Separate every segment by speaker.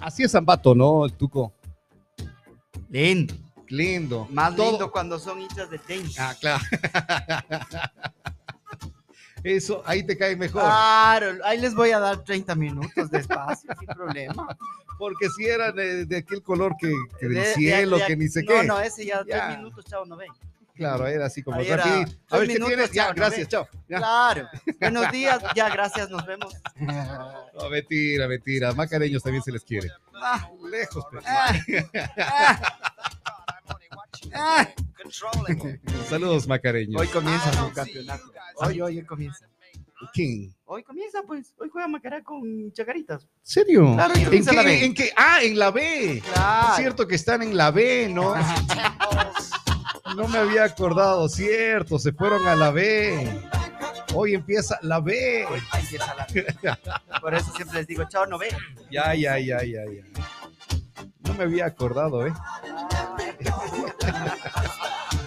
Speaker 1: Así es Zambato, ¿no? El Tuco.
Speaker 2: Lindo.
Speaker 1: Lindo.
Speaker 2: Más
Speaker 1: Todo-
Speaker 2: lindo cuando son hinchas de tenis.
Speaker 1: Ah, claro. Eso, ahí te cae mejor.
Speaker 2: Claro, ahí les voy a dar 30 minutos de espacio, sin problema.
Speaker 1: Porque si era de, de aquel color que, que del
Speaker 2: De- de-
Speaker 1: cielo,
Speaker 2: de-
Speaker 1: que ni sé
Speaker 2: no,
Speaker 1: qué.
Speaker 2: No, ese ya,
Speaker 1: Ya.
Speaker 2: tres minutos, chao, no ven.
Speaker 1: Claro, era así como
Speaker 2: era,
Speaker 1: rapidito. A ver, ¿qué
Speaker 2: minutos,
Speaker 1: tienes? Ya,
Speaker 2: no
Speaker 1: gracias, chao. Ya.
Speaker 2: Claro. Buenos días, ya, gracias, nos vemos.
Speaker 1: No, mentira, mentira. Macareños también se les quiere.
Speaker 2: Ah,
Speaker 1: Lejos, pero.
Speaker 2: ah, ah, ah.
Speaker 1: Saludos, macareños.
Speaker 2: Hoy comienza su campeonato. Hoy, hoy, hoy comienza.
Speaker 1: ¿Quién?
Speaker 2: Hoy comienza, pues. Hoy juega Macará con Chacaritas.
Speaker 1: ¿Serio?
Speaker 2: Claro,
Speaker 1: ¿En
Speaker 2: la
Speaker 1: qué,
Speaker 2: B.
Speaker 1: ¿En qué? Ah, en la B.
Speaker 2: Claro.
Speaker 1: Es cierto que están en la B, ¿no? No me había acordado, cierto, se fueron a la B. Hoy empieza la B.
Speaker 2: Hoy empieza la B. Por eso siempre les digo, chao, no ve.
Speaker 1: Ya, ya, ya, ya, ya. No me había acordado, ¿eh?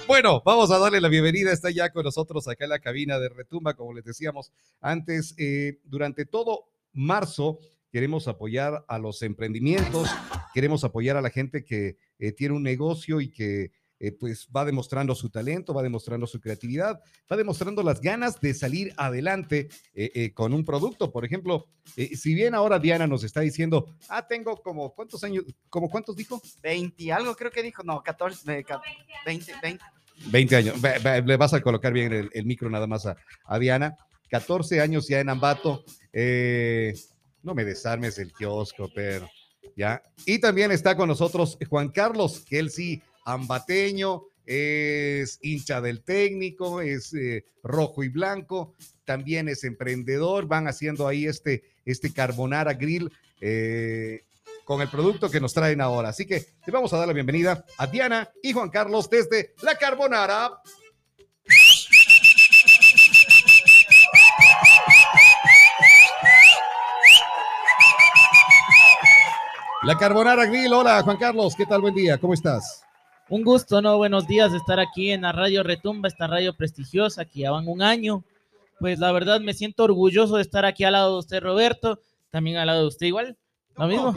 Speaker 1: Bueno, vamos a darle la bienvenida. Está ya con nosotros acá en la cabina de Retumba, como les decíamos antes. eh, durante todo marzo queremos apoyar a los emprendimientos, queremos apoyar a la gente que eh, tiene un negocio y que eh, pues va demostrando su talento, va demostrando su creatividad, va demostrando las ganas de salir adelante eh, eh, con un producto. Por ejemplo, eh, si bien ahora Diana nos está diciendo, ah, tengo como, ¿cuántos años? ¿Como cuántos dijo?
Speaker 2: 20, algo creo que dijo, no, 14, eh, ca- 20, 20.
Speaker 1: 20 años. Ve- ve- Le vas a colocar bien el, el micro nada más a, a Diana. 14 años ya en Ambato. Eh, no me desarmes el kiosco, pero ya. Y también está con nosotros Juan Carlos, que él sí, ambateño, es hincha del técnico, es eh, rojo y blanco, también es emprendedor, van haciendo ahí este, este carbonara grill. eh, con el producto que nos traen ahora. Así que le vamos a dar la bienvenida a Diana y Juan Carlos desde La Carbonara. La Carbonara Grill, hola Juan Carlos, ¿qué tal? Buen día, ¿cómo estás?
Speaker 3: Un gusto, ¿no? Buenos días de estar aquí en la radio Retumba, esta radio prestigiosa, que ya van un año. Pues la verdad me siento orgulloso de estar aquí al lado de usted, Roberto, también al lado de usted igual. Lo mismo.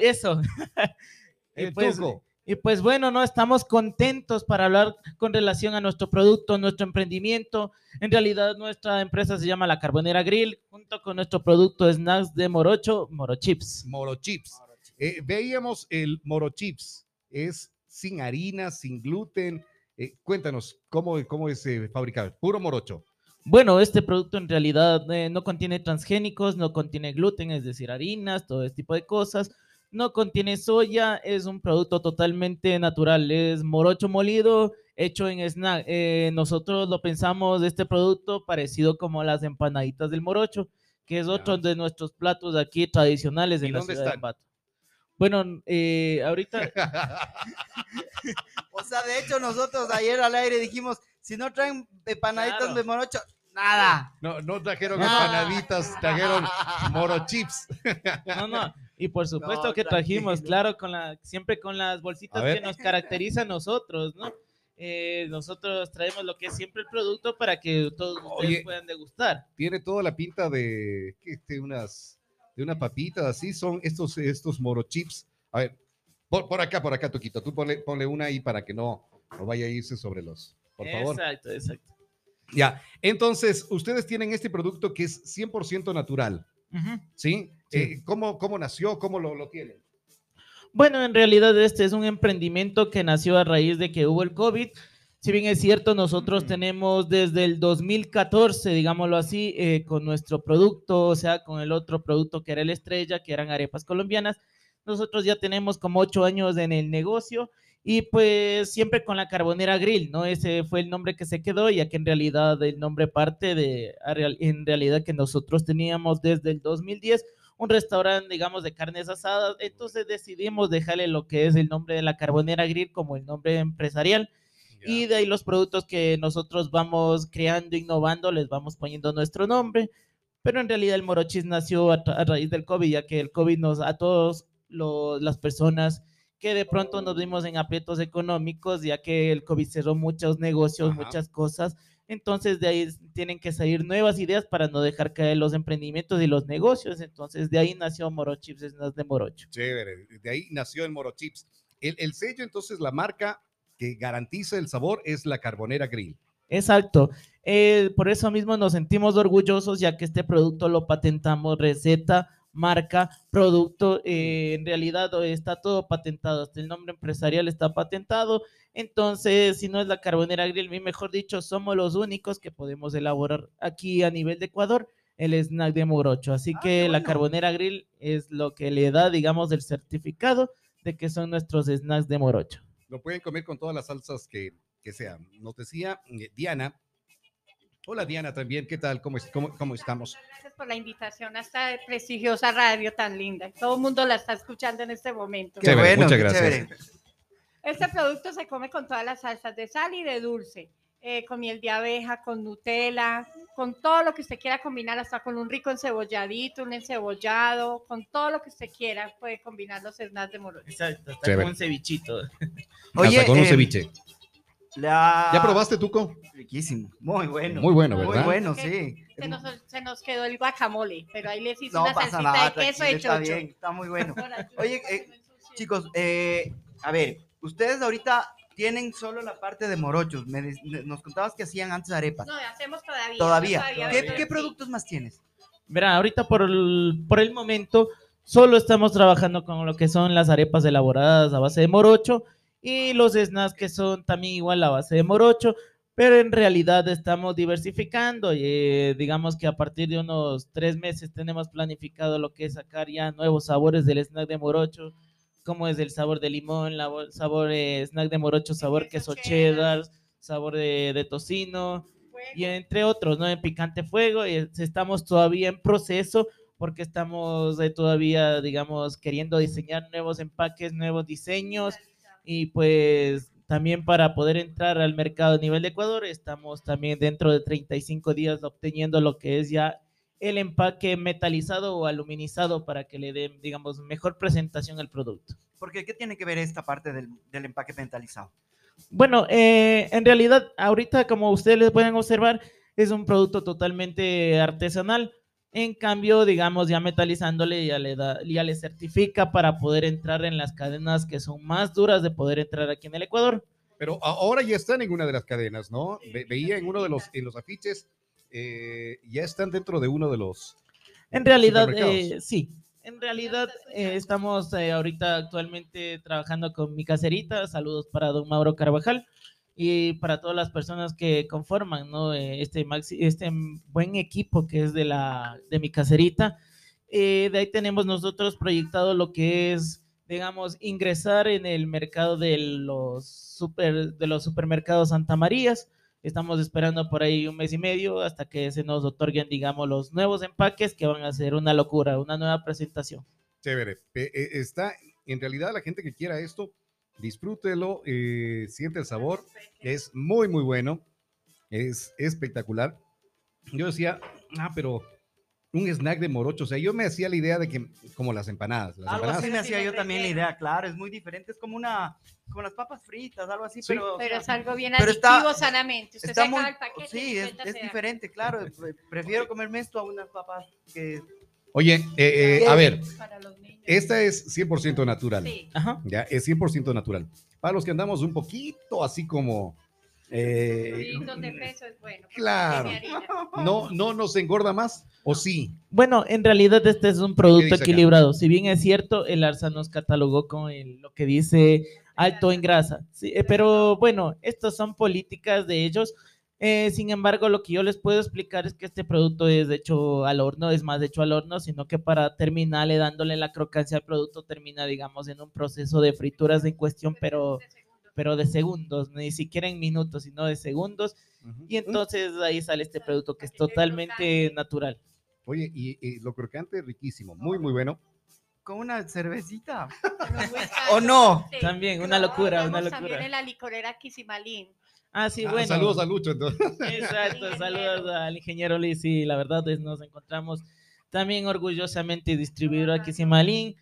Speaker 3: Eso. y,
Speaker 1: el
Speaker 3: pues, y pues bueno, ¿no? Estamos contentos para hablar con relación a nuestro producto, nuestro emprendimiento. En realidad nuestra empresa se llama La Carbonera Grill, junto con nuestro producto Snacks de Morocho, Morochips.
Speaker 1: Moro Chips. Eh, veíamos el Moro Chips, es sin harina, sin gluten. Eh, cuéntanos, ¿cómo, cómo es eh, fabricado? Puro morocho.
Speaker 3: Bueno, este producto en realidad eh, no contiene transgénicos, no contiene gluten, es decir, harinas, todo este tipo de cosas. No contiene soya, es un producto totalmente natural, es morocho molido, hecho en snack. Eh, nosotros lo pensamos este producto parecido como las empanaditas del morocho, que es otro de nuestros platos aquí tradicionales
Speaker 1: ¿Y
Speaker 3: en la ciudad de? Ambato. Bueno, eh, ahorita
Speaker 2: O sea, de hecho, nosotros ayer al aire dijimos, si no traen empanaditas
Speaker 3: Claro.
Speaker 2: de morocho, nada.
Speaker 1: no, no trajeron
Speaker 3: Ah.
Speaker 1: empanaditas, trajeron Moro Chips.
Speaker 3: No, no, y por supuesto
Speaker 2: No,
Speaker 3: que trajimos, claro, con la, siempre con las bolsitas que nos caracteriza a nosotros, ¿no? Eh, nosotros traemos lo que es siempre el producto para que todos ustedes puedan degustar.
Speaker 1: Tiene toda la pinta de, ¿qué? de unas de una papita, así son estos, estos Moro Chips. A ver, por, por acá, por acá, Toquito, tú ponle, ponle una ahí para que no, no vaya a irse sobre los, por favor.
Speaker 3: Exacto, exacto.
Speaker 1: Ya, entonces, ustedes tienen este producto que es 100% natural. Sí. Eh, ¿cómo, ¿Cómo nació? ¿Cómo lo, lo tienen?
Speaker 3: Bueno, en realidad este es un emprendimiento que nació a raíz de que hubo el COVID. Si bien es cierto, nosotros tenemos desde el 2014, digámoslo así, eh, con nuestro producto, o sea, con el otro producto que era el Estrella, que eran arepas colombianas. Nosotros ya tenemos como ocho años en el negocio y pues siempre con la Carbonera Grill, ¿no? Ese fue el nombre que se quedó, ya que en realidad el nombre parte de, en realidad que nosotros teníamos desde el 2010 un restaurante, digamos, de carnes asadas. Entonces decidimos dejarle lo que es el nombre de la Carbonera Grill como el nombre empresarial. Y de ahí los productos que nosotros vamos creando, innovando, les vamos poniendo nuestro nombre. Pero en realidad el Morochis nació a, a raíz del COVID, ya que el COVID nos, a todos las personas que de pronto nos vimos en aprietos económicos, ya que el COVID cerró muchos negocios,
Speaker 1: Ajá.
Speaker 3: muchas cosas. Entonces de ahí tienen que salir nuevas ideas para no dejar caer los emprendimientos y los negocios. Entonces de ahí nació Morochips Snacks de Morocho.
Speaker 1: Chévere, de ahí nació el Morochips. El, el sello, entonces, la marca que garantiza el sabor es la Carbonera Grill.
Speaker 3: Exacto. Eh, por eso mismo nos sentimos orgullosos ya que este producto lo patentamos, receta, marca, producto, eh, en realidad está todo patentado, hasta el nombre empresarial está patentado. Entonces, si no es la Carbonera Grill, mejor dicho, somos los únicos que podemos elaborar aquí a nivel de Ecuador el snack de Morocho. Así
Speaker 2: Ah,
Speaker 3: que la. Carbonera Grill es lo que le da, digamos, el certificado de que son nuestros snacks de Morocho.
Speaker 1: Lo pueden comer con todas las salsas que, que sean. Nos decía eh, Diana. Hola Diana también, ¿qué tal? ¿Cómo, es- cómo, cómo estamos?
Speaker 4: Gracias por la invitación a esta prestigiosa radio tan linda. Todo el mundo la está escuchando en este momento.
Speaker 2: Qué
Speaker 1: Chévere,
Speaker 2: bueno,
Speaker 1: muchas
Speaker 2: qué
Speaker 1: gracias.
Speaker 2: chévere.
Speaker 4: Este producto se come con todas las salsas de sal y de dulce, eh, con miel de abeja, con Nutella, con todo lo que usted quiera combinar, hasta con un rico encebolladito, un encebollado, con todo lo que usted quiera puede combinar los snacks de morocho.
Speaker 3: Exacto,
Speaker 1: Chévere.
Speaker 3: como un cevichito.
Speaker 1: Hasta con un
Speaker 2: eh,
Speaker 1: ceviche.
Speaker 2: la-
Speaker 1: ¿Ya probaste, Tuco?
Speaker 2: Riquísimo, muy bueno.
Speaker 1: Muy bueno,
Speaker 2: Muy
Speaker 1: ¿verdad?
Speaker 2: bueno,
Speaker 4: Ok.
Speaker 2: sí.
Speaker 4: Se nos, se nos quedó el guacamole, pero ahí les hice
Speaker 2: No
Speaker 4: una
Speaker 2: pasa
Speaker 4: salsita
Speaker 2: nada,
Speaker 4: de queso de
Speaker 2: está bien, está muy bueno. Oye, eh, Chicos, eh, a ver, ustedes ahorita tienen solo la parte de morochos. Me nos contabas que hacían antes arepas.
Speaker 4: No, hacemos todavía.
Speaker 2: Todavía.
Speaker 4: todavía,
Speaker 2: ¿Qué, qué productos más tienes?
Speaker 3: Verá, ahorita por el, por el momento solo estamos trabajando con lo que son las arepas elaboradas a base de morocho y los snacks que son también igual a base de morocho, pero en realidad estamos diversificando y eh, digamos que a partir de unos tres meses tenemos planificado lo que es sacar ya nuevos sabores del snack de morocho, como es el sabor de limón, la bo- sabor eh, snack de morocho, sabor
Speaker 4: queso
Speaker 3: queso
Speaker 4: cheddar.
Speaker 3: cheddar, sabor de, de tocino, y entre otros, ¿no? En Picante Fuego, y es- estamos todavía en proceso porque estamos eh, todavía, digamos, queriendo diseñar nuevos empaques, nuevos diseños y pues también para poder entrar al mercado a nivel de Ecuador, estamos también dentro de 35 días obteniendo lo que es ya el empaque metalizado o aluminizado para que le den, digamos, mejor presentación al producto.
Speaker 2: Porque, ¿qué tiene que ver esta parte del, del empaque mentalizado?
Speaker 3: Bueno, eh, en realidad, ahorita, como ustedes les pueden observar, es un producto totalmente artesanal. En cambio, digamos, ya metalizándole, ya le, da, ya le certifica para poder entrar en las cadenas que son más duras de poder entrar aquí en el Ecuador.
Speaker 1: Pero ahora ya están en una de las cadenas, ¿no? Ve- veía en uno de los, en los afiches, eh, ya están dentro de uno de los...
Speaker 3: En realidad, eh, sí. En realidad, eh, estamos ahorita actualmente trabajando con mi caserita. Saludos para don Mauro Carvajal y para todas las personas que conforman ¿no? Este, maxi- este buen equipo que es de, la, de mi caserita. Eh, de ahí tenemos nosotros proyectado lo que es, digamos, ingresar en el mercado de los, super, de los supermercados Santa Marías. Estamos esperando por ahí un mes y medio hasta que se nos otorguen, digamos, los nuevos empaques que van a ser una locura, una nueva presentación.
Speaker 1: Chévere. Pe- eh, Está, en realidad, la gente que quiera esto, disfrútelo, eh, siente el sabor, es muy, muy bueno, es espectacular. Yo decía, ah, pero un snack de morocho, o sea, yo me hacía la idea de que, como las empanadas, las
Speaker 2: Algo
Speaker 1: empanadas,
Speaker 2: así me hacía yo también la idea, claro, es muy diferente, es como una, como las papas fritas, algo así,
Speaker 1: Sí.
Speaker 2: pero, o
Speaker 4: Pero
Speaker 2: sea,
Speaker 4: es algo bien
Speaker 2: pero está-
Speaker 4: adictivo sanamente. Usted
Speaker 2: está muy,
Speaker 4: el paquete
Speaker 2: sí, es, es diferente, claro, pre- prefiero comerme esto a unas papas que
Speaker 1: Oye, eh, eh, a ver, esta es 100% natural.
Speaker 4: Sí.
Speaker 3: Ajá.
Speaker 1: Ya, es 100% natural. Para los que andamos un poquito así como... eh,
Speaker 4: Subidos de peso es bueno.
Speaker 1: Claro. no, no nos engorda más, ¿o sí?
Speaker 3: Bueno, en realidad este es un producto
Speaker 1: acá?
Speaker 3: equilibrado. Si bien es cierto, el ARSA nos catalogó con el- lo que dice alto en grasa. Sí, eh, pero bueno, estas son políticas de ellos. Eh, sin embargo, lo que yo les puedo explicar es que este producto es hecho al horno, es más hecho al horno, sino que para terminarle dándole la crocancia al producto termina, digamos, en un proceso de frituras en cuestión, pero, pero de segundos, ni siquiera en minutos, sino de segundos. Y entonces ahí sale este producto que es totalmente natural.
Speaker 1: Oye, y, y lo crocante es riquísimo, muy, muy bueno.
Speaker 2: con una cervecita.
Speaker 4: Pero
Speaker 2: ¿O no?
Speaker 4: Sí.
Speaker 3: También, una locura, una
Speaker 4: Tenemos También
Speaker 3: locura.
Speaker 4: en la licorera Quisimalín.
Speaker 3: Ah, sí,
Speaker 1: Ah,
Speaker 3: bueno.
Speaker 1: Saludos a Lucho, entonces.
Speaker 3: Exacto, saludos al ingeniero Luis y la verdad es nos encontramos también orgullosamente distribuidor aquí Simalín,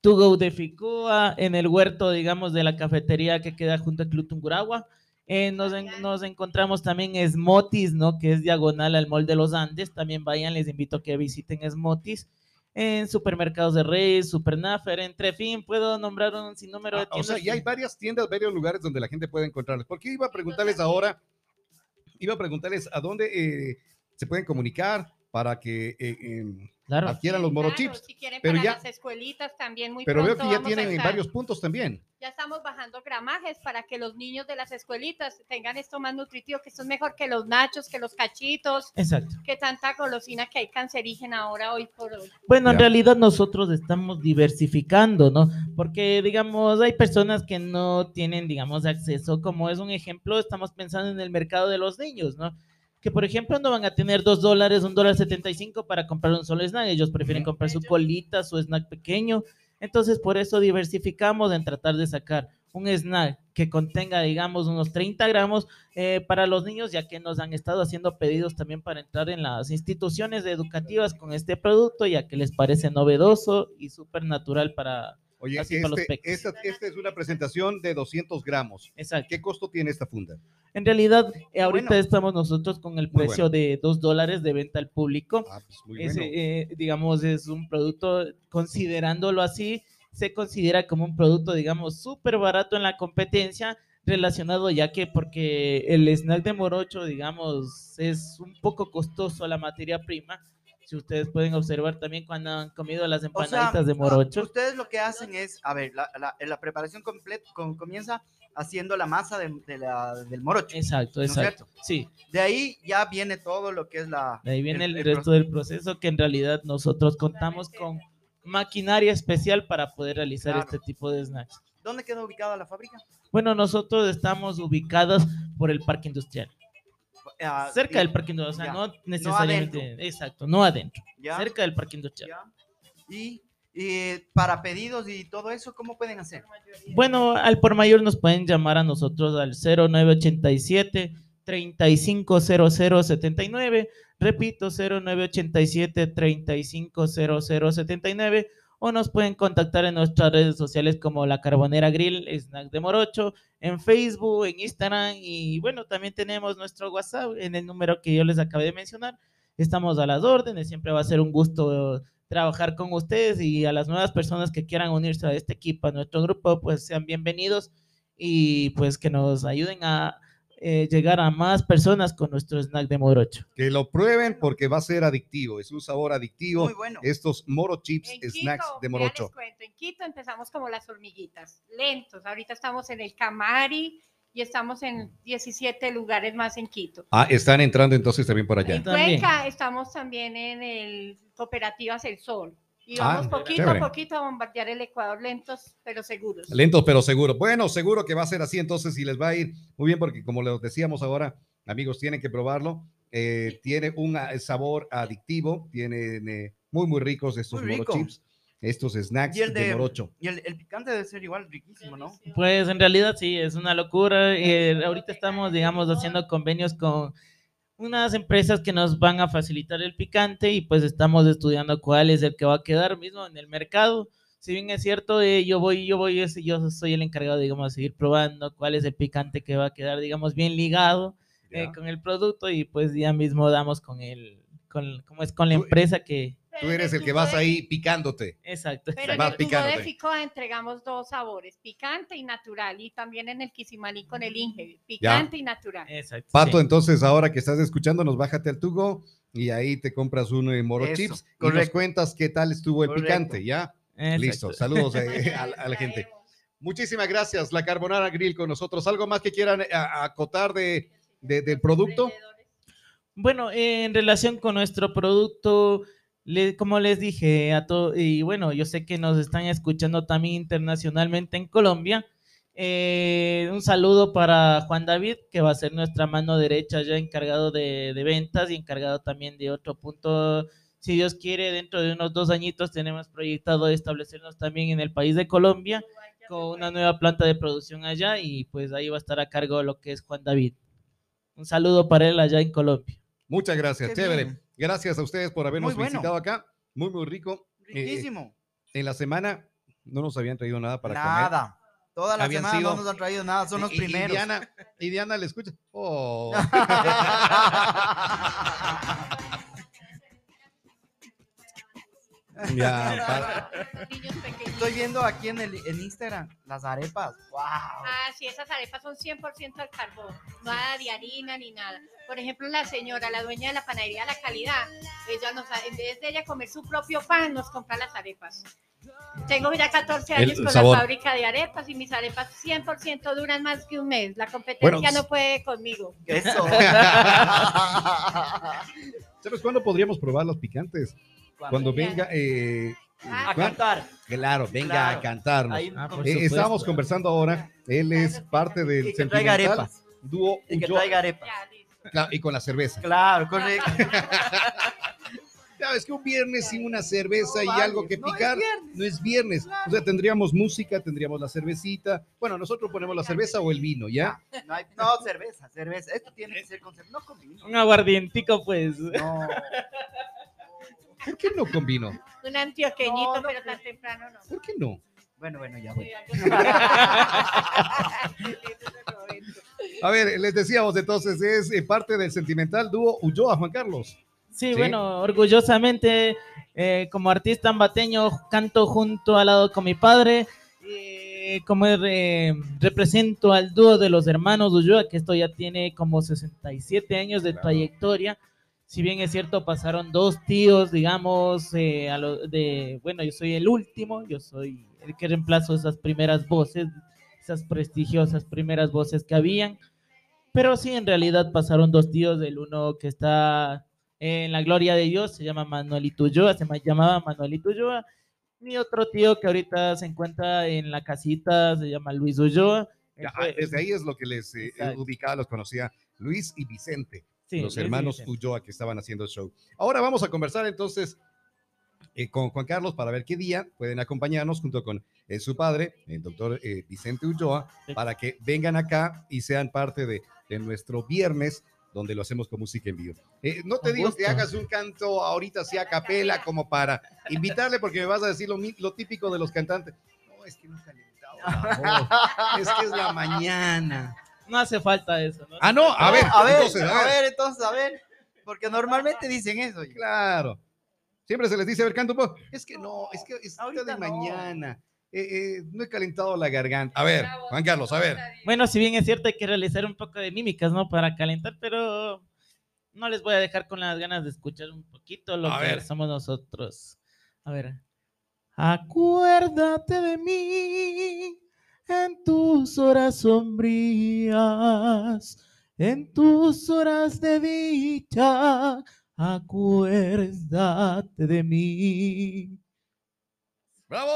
Speaker 3: To Go de Ficua, en el huerto, digamos, de la cafetería que queda junto a Club Tungurahua. Eh, nos, en- nos encontramos también Smotis, ¿no? Que es diagonal al Mall de los Andes. También vayan, les invito a que visiten Smotis. En supermercados de Reyes, Supernafer, entre fin, puedo nombrar un sinnúmero de
Speaker 1: Ah, o
Speaker 3: tiendas.
Speaker 1: sea, ya hay varias tiendas, varios lugares donde la gente puede encontrarles. Porque iba a preguntarles ahora, iba a preguntarles a dónde eh, se pueden comunicar para que eh, em,
Speaker 3: Claro.
Speaker 1: adquieran los
Speaker 4: Claro,
Speaker 1: morochips.
Speaker 4: Si quieren
Speaker 1: pero
Speaker 4: para
Speaker 1: ya-
Speaker 4: las escuelitas también muy
Speaker 1: Pero veo que ya tienen en varios puntos también.
Speaker 4: Ya estamos bajando gramajes para que los niños de las escuelitas tengan esto más nutritivo, que esto es mejor que los nachos, que los cachitos,
Speaker 3: Exacto.
Speaker 4: que tanta golosina que hay cancerígena ahora hoy por hoy.
Speaker 3: Bueno, en
Speaker 1: Ya.
Speaker 3: realidad nosotros estamos diversificando, ¿no? Porque, digamos, hay personas que no tienen, digamos, acceso, como es un ejemplo, estamos pensando en el mercado de los niños, ¿no? Que, por ejemplo, no van a tener dos dólares, un dólar setenta y cinco para comprar un solo snack, ellos prefieren comprar su colita, su snack pequeño, entonces por eso diversificamos en tratar de sacar un snack que contenga, digamos, unos 30 gramos eh, para los niños, ya que nos han estado haciendo pedidos también para entrar en las instituciones educativas con este producto, ya que les parece novedoso y súper natural para...
Speaker 1: Oye,
Speaker 3: Así para los
Speaker 1: este- esta, esta es una presentación de 200 gramos.
Speaker 3: Exacto.
Speaker 1: ¿Qué costo tiene esta funda?
Speaker 3: En realidad, eh, ahorita
Speaker 2: bueno.
Speaker 3: estamos nosotros con el precio
Speaker 1: bueno.
Speaker 3: de 2 dólares de venta al público.
Speaker 1: Ah, pues muy
Speaker 3: Ese,
Speaker 1: bueno.
Speaker 3: eh, digamos, es un producto, considerándolo así, se considera como un producto, digamos, súper barato en la competencia, relacionado ya que porque el snack de morocho, digamos, es un poco costoso la materia prima. Si ustedes pueden observar también cuando han comido las
Speaker 2: O sea,
Speaker 3: empanaditas de morocho.
Speaker 2: ustedes lo que hacen es, a ver, la, la- la preparación completa comienza haciendo la masa de, de la- del morocho.
Speaker 3: Exacto,
Speaker 2: ¿no es
Speaker 3: exacto. Sí,
Speaker 2: De ahí ya viene todo lo que es la...
Speaker 3: de ahí viene el,
Speaker 2: el
Speaker 3: resto
Speaker 2: proceso.
Speaker 3: del proceso que en realidad nosotros contamos con maquinaria especial para poder realizar
Speaker 2: Claro.
Speaker 3: este tipo de snacks.
Speaker 2: ¿Dónde queda ubicada la fábrica?
Speaker 3: Bueno, nosotros estamos ubicados por el parque industrial,
Speaker 2: Ah,
Speaker 3: cerca
Speaker 2: y-
Speaker 3: del parque industrial, o sea,
Speaker 2: ya.
Speaker 3: no necesariamente, exacto, no adentro,
Speaker 2: ya,
Speaker 3: cerca del parque industrial.
Speaker 2: ya. Y, y para pedidos y todo eso, ¿cómo pueden hacer?
Speaker 3: Bueno, al por mayor nos pueden llamar a nosotros al 0987 350079, repito 0987 350079 o nos pueden contactar en nuestras redes sociales como La Carbonera Grill, Snack de Morocho, en Facebook, en Instagram y bueno, también tenemos nuestro WhatsApp en el número que yo les acabé de mencionar. Estamos a las órdenes, siempre va a ser un gusto trabajar con ustedes y a las nuevas personas que quieran unirse a este equipo, a nuestro grupo, pues sean bienvenidos y pues que nos ayuden a eh, llegar a más personas con nuestro snack de morocho.
Speaker 1: Que lo prueben porque va a ser adictivo. Es un sabor adictivo.
Speaker 2: Muy bueno.
Speaker 1: Estos moro chips
Speaker 4: En
Speaker 1: snacks
Speaker 4: Quito,
Speaker 1: de
Speaker 4: ya
Speaker 1: morocho.
Speaker 4: les cuento, en Quito empezamos como las hormiguitas, lentos. Ahorita estamos en el Camari y estamos en 17 lugares más en Quito.
Speaker 1: Ah, están entrando entonces también por allá.
Speaker 4: En
Speaker 3: También.
Speaker 4: Cuenca estamos también en el Cooperativas El Sol. Y
Speaker 1: Ah,
Speaker 4: vamos poquito
Speaker 1: chévere.
Speaker 4: a poquito a bombardear el Ecuador lentos, pero seguros.
Speaker 1: Lentos pero seguros. Bueno, seguro que va a ser así entonces y les va a ir muy bien porque como les decíamos ahora, amigos, tienen que probarlo. Eh, tiene un ah, sabor adictivo, tienen eh, muy, muy ricos estos
Speaker 2: Muy
Speaker 1: moro
Speaker 2: rico.
Speaker 1: chips, estos snacks
Speaker 2: Y el
Speaker 1: de,
Speaker 2: de-
Speaker 1: morocho.
Speaker 2: Y el, el picante debe ser igual riquísimo, ¿no?
Speaker 3: Pues en realidad sí, es una locura. Eh, ahorita estamos, digamos, haciendo convenios con unas empresas que nos van a facilitar el picante y pues estamos estudiando cuál es el que va a quedar mismo en el mercado. Si bien es cierto, eh, yo voy, yo voy, yo soy el encargado, digamos, de seguir probando cuál es el picante que va a quedar, digamos, bien ligado eh, con el producto y pues ya mismo damos con el, con, como es con la
Speaker 1: Tú-
Speaker 3: empresa que,
Speaker 4: Pero en
Speaker 1: eres el que vas
Speaker 4: de-
Speaker 1: ahí picándote.
Speaker 3: exacto.
Speaker 4: Pero en
Speaker 1: va
Speaker 4: el tubo de
Speaker 1: picándote.
Speaker 4: Ficoa entregamos dos sabores, picante y natural. Y también en el Kisimalí con el Inge, picante y natural.
Speaker 3: exacto,
Speaker 1: Pato,
Speaker 3: sí.
Speaker 1: entonces ahora que estás escuchándonos, bájate al Tugo y ahí te compras uno de Moro
Speaker 2: Eso,
Speaker 1: Chips y nos cuentas qué tal estuvo el
Speaker 2: Correcto.
Speaker 1: picante, ¿ya?
Speaker 3: Exacto.
Speaker 1: Listo, saludos eh, a, a la gente. Muchísimas gracias, la Carbonara Grill con nosotros. ¿Algo más que quieran eh, acotar de, de- del producto?
Speaker 3: Bueno, eh, en relación con nuestro producto, le- como les dije a todos, y bueno, yo sé que nos están escuchando también internacionalmente en Colombia. eh, un saludo para Juan David, que va a ser nuestra mano derecha ya encargado de, de ventas y encargado también de otro punto. Si Dios quiere, dentro de unos dos añitos tenemos proyectado establecernos también en el país de Colombia con una nueva planta de producción allá y pues ahí va a estar a cargo lo que es Juan David. Un saludo para él allá en Colombia.
Speaker 1: Muchas gracias,
Speaker 2: Qué
Speaker 1: chévere.
Speaker 2: bien.
Speaker 1: Gracias a ustedes por habernos
Speaker 2: bueno.
Speaker 1: visitado acá. Muy, muy rico. Eh,
Speaker 2: Riquísimo.
Speaker 1: en la semana no nos habían traído nada para comer.
Speaker 2: Nada. Toda la
Speaker 1: Habían
Speaker 2: semana
Speaker 1: sido-
Speaker 2: no nos han traído nada, son los
Speaker 1: y-
Speaker 2: primeros.
Speaker 1: Y Diana, y Diana le escucha. Oh. ya, para-
Speaker 4: Niños pequeños.
Speaker 2: Estoy viendo aquí en, el, en Instagram las arepas. ¡Wow!
Speaker 4: Ah, sí, esas arepas son 100% al carbón, nada de harina ni nada. Por ejemplo, la señora, la dueña de la panadería La Calidad, ella nos, en vez de ella comer su propio pan, nos compra las arepas. Tengo ya 14
Speaker 1: El
Speaker 4: años con
Speaker 1: sabor.
Speaker 4: la fábrica de arepas y mis arepas 100% duran más que un mes. La competencia
Speaker 1: Bueno,
Speaker 4: no puede conmigo.
Speaker 2: Eso.
Speaker 1: ¿Sabes cuándo podríamos probar los picantes? Cuando venga, eh,
Speaker 4: Ah,
Speaker 2: A cantar.
Speaker 1: claro, venga
Speaker 2: Claro.
Speaker 1: a cantarnos.
Speaker 2: Ahí
Speaker 3: Ah,
Speaker 1: Eh, estábamos conversando ahora, él es parte del
Speaker 2: Y que traiga
Speaker 1: sentimental
Speaker 2: arepas.
Speaker 1: dúo
Speaker 2: Y que traiga arepas.
Speaker 1: claro, y con la cerveza.
Speaker 2: Claro, correcto.
Speaker 1: Ya ves que un viernes sin una cerveza
Speaker 2: No
Speaker 1: y
Speaker 2: vale,
Speaker 1: algo que
Speaker 2: no es
Speaker 1: picar
Speaker 2: viernes.
Speaker 1: no es viernes. O sea, tendríamos música, tendríamos la cervecita. Bueno, nosotros ponemos la cerveza o el vino, ¿ya?
Speaker 2: No, hay- no, cerveza, cerveza. Esto tiene que ser con cerveza. No con vino.
Speaker 3: Un aguardientico, pues.
Speaker 2: No.
Speaker 1: ¿Por qué no con vino?
Speaker 4: Un antioqueñito,
Speaker 2: No, no,
Speaker 4: pero tan temprano no.
Speaker 1: ¿Por qué no?
Speaker 2: Bueno, bueno, ya voy.
Speaker 1: A ver, les decíamos entonces, es eh, parte del sentimental dúo Ulloa, Juan Carlos.
Speaker 3: Sí,
Speaker 1: Sí.
Speaker 3: bueno, orgullosamente eh, como artista ambateño canto junto al lado con mi padre. eh, como eh, represento al dúo de los hermanos Ulloa, que esto ya tiene como 67 años de
Speaker 1: Claro.
Speaker 3: trayectoria. Si bien es cierto, pasaron dos tíos, digamos, eh, a lo- de, bueno, yo soy el último, yo soy el que reemplazo esas primeras voces, esas prestigiosas primeras voces que habían. Pero sí, en realidad pasaron dos tíos, el uno que está en la gloria de Dios, se llama Manuelito Ulloa, se ma- llamaba Manuelito Ulloa. Mi otro tío que ahorita se encuentra en la casita se llama Luis Ulloa. Fue-
Speaker 1: Desde ahí es lo que les eh, ubicaba, los conocía Luis y Vicente,
Speaker 3: sí,
Speaker 1: los hermanos. Ulloa que estaban haciendo el show. Ahora vamos a conversar entonces eh, con Juan Carlos para ver qué día pueden acompañarnos junto con eh, su padre, el doctor eh, Vicente Ulloa, para que vengan acá y sean parte de, de nuestro viernes donde lo hacemos con música en vivo. Eh, no te digo que hagas un canto ahorita así a capela como para invitarle porque me vas a decir lo, típico de los cantantes. No, es que no he calentado. Es que es la mañana.
Speaker 3: No hace falta eso, ¿no?
Speaker 1: Ah, no, a ver,
Speaker 2: a ver,
Speaker 1: entonces,
Speaker 2: a ver, entonces, a ver. Porque normalmente dicen eso.
Speaker 1: Claro. Siempre se les dice, a ver, canta un poco. Es que no, es que es
Speaker 2: Ahorita
Speaker 1: de
Speaker 2: no.
Speaker 1: mañana. Eh, eh, no he calentado la garganta. A ver, Juan Carlos, a ver.
Speaker 3: Bueno, si bien es cierto, hay que realizar un poco de mímicas, ¿no? Para calentar, pero no les voy a dejar con las ganas de escuchar un poquito lo
Speaker 1: A
Speaker 3: que
Speaker 1: ver.
Speaker 3: somos nosotros. A ver. Acuérdate de mí en tus horas sombrías, en tus horas de dicha. Acuérdate de mí.
Speaker 1: ¡Bravo!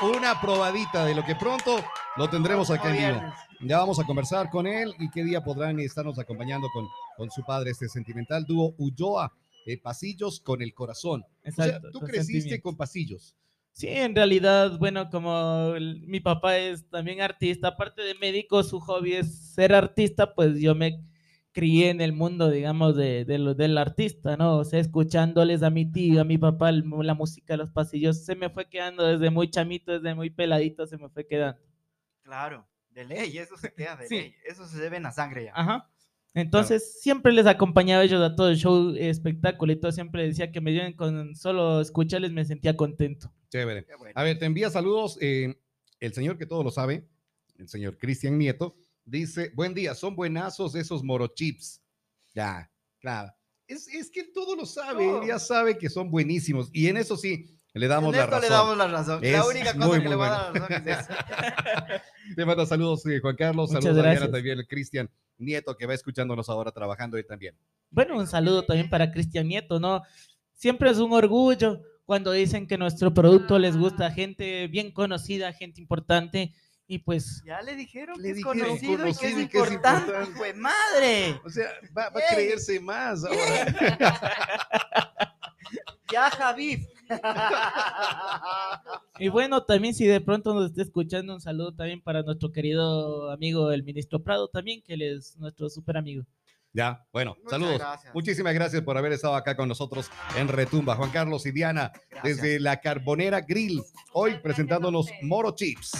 Speaker 1: Una probadita de lo que pronto lo tendremos acá en vivo. Ya vamos a conversar con él y qué día podrán estarnos acompañando con, con su padre, este sentimental dúo Ulloa, eh, Pasillos con el Corazón. O sea,
Speaker 3: Exacto,
Speaker 1: tú creciste con Pasillos.
Speaker 3: Sí, en realidad, bueno, como el- mi papá es también artista, aparte de médico, su hobby es ser artista, pues yo me crié en el mundo, digamos, de, de lo- del artista, ¿no? O sea, escuchándoles a mi tío, a mi papá, el la música de los pasillos, se me fue quedando desde muy chamito, desde muy peladito, se me fue quedando.
Speaker 2: Claro, de ley, eso se queda de
Speaker 3: Sí.
Speaker 2: ley. Eso se debe en la sangre ya.
Speaker 3: Ajá. Entonces, siempre les acompañaba a ellos a todo el show, espectáculo y todo, siempre decía que me lleven con solo escucharles, me sentía contento.
Speaker 1: Chévere.
Speaker 2: Bueno.
Speaker 1: A ver, te envía saludos. eh, el señor que todo lo sabe, el señor Cristian Nieto, dice: Buen día, son buenazos esos morochips. Ya, claro. Es, es que él todo lo sabe, él
Speaker 2: Todo.
Speaker 1: ya sabe que son buenísimos. Y en eso sí, le damos
Speaker 2: En
Speaker 1: la
Speaker 2: esto
Speaker 1: razón.
Speaker 2: le damos la razón.
Speaker 1: Es
Speaker 2: la única cosa
Speaker 1: muy,
Speaker 2: que
Speaker 1: muy
Speaker 2: le va a
Speaker 1: bueno.
Speaker 2: dar la razón es esa.
Speaker 1: Te manda saludos, eh, Juan Carlos.
Speaker 3: Muchas
Speaker 1: saludos a Diana
Speaker 3: gracias.
Speaker 1: también, el Cristian Nieto, que va escuchándonos ahora trabajando él también.
Speaker 3: Bueno, un saludo también para Cristian Nieto, ¿no? Siempre es un orgullo cuando dicen que nuestro producto les gusta a gente bien conocida, gente importante, y pues
Speaker 2: Ya le dijeron
Speaker 1: Le
Speaker 2: que es
Speaker 1: dijeron
Speaker 2: conocido, y que es
Speaker 1: conocido y que es
Speaker 2: importante.
Speaker 1: importante.
Speaker 2: ¡Hijo de madre!
Speaker 1: O sea, va, va a creerse más ahora.
Speaker 2: Ya, Javif.
Speaker 3: Y bueno, también si de pronto nos está escuchando, un saludo también para nuestro querido amigo el ministro Prado también, que él es nuestro súper amigo.
Speaker 1: Ya, bueno,
Speaker 2: Muchas
Speaker 1: saludos.
Speaker 2: gracias.
Speaker 1: Muchísimas gracias por haber estado acá con nosotros en Retumba. Juan Carlos y Diana,
Speaker 2: Gracias.
Speaker 1: desde la Carbonera Grill, hoy presentándonos Moro Chips.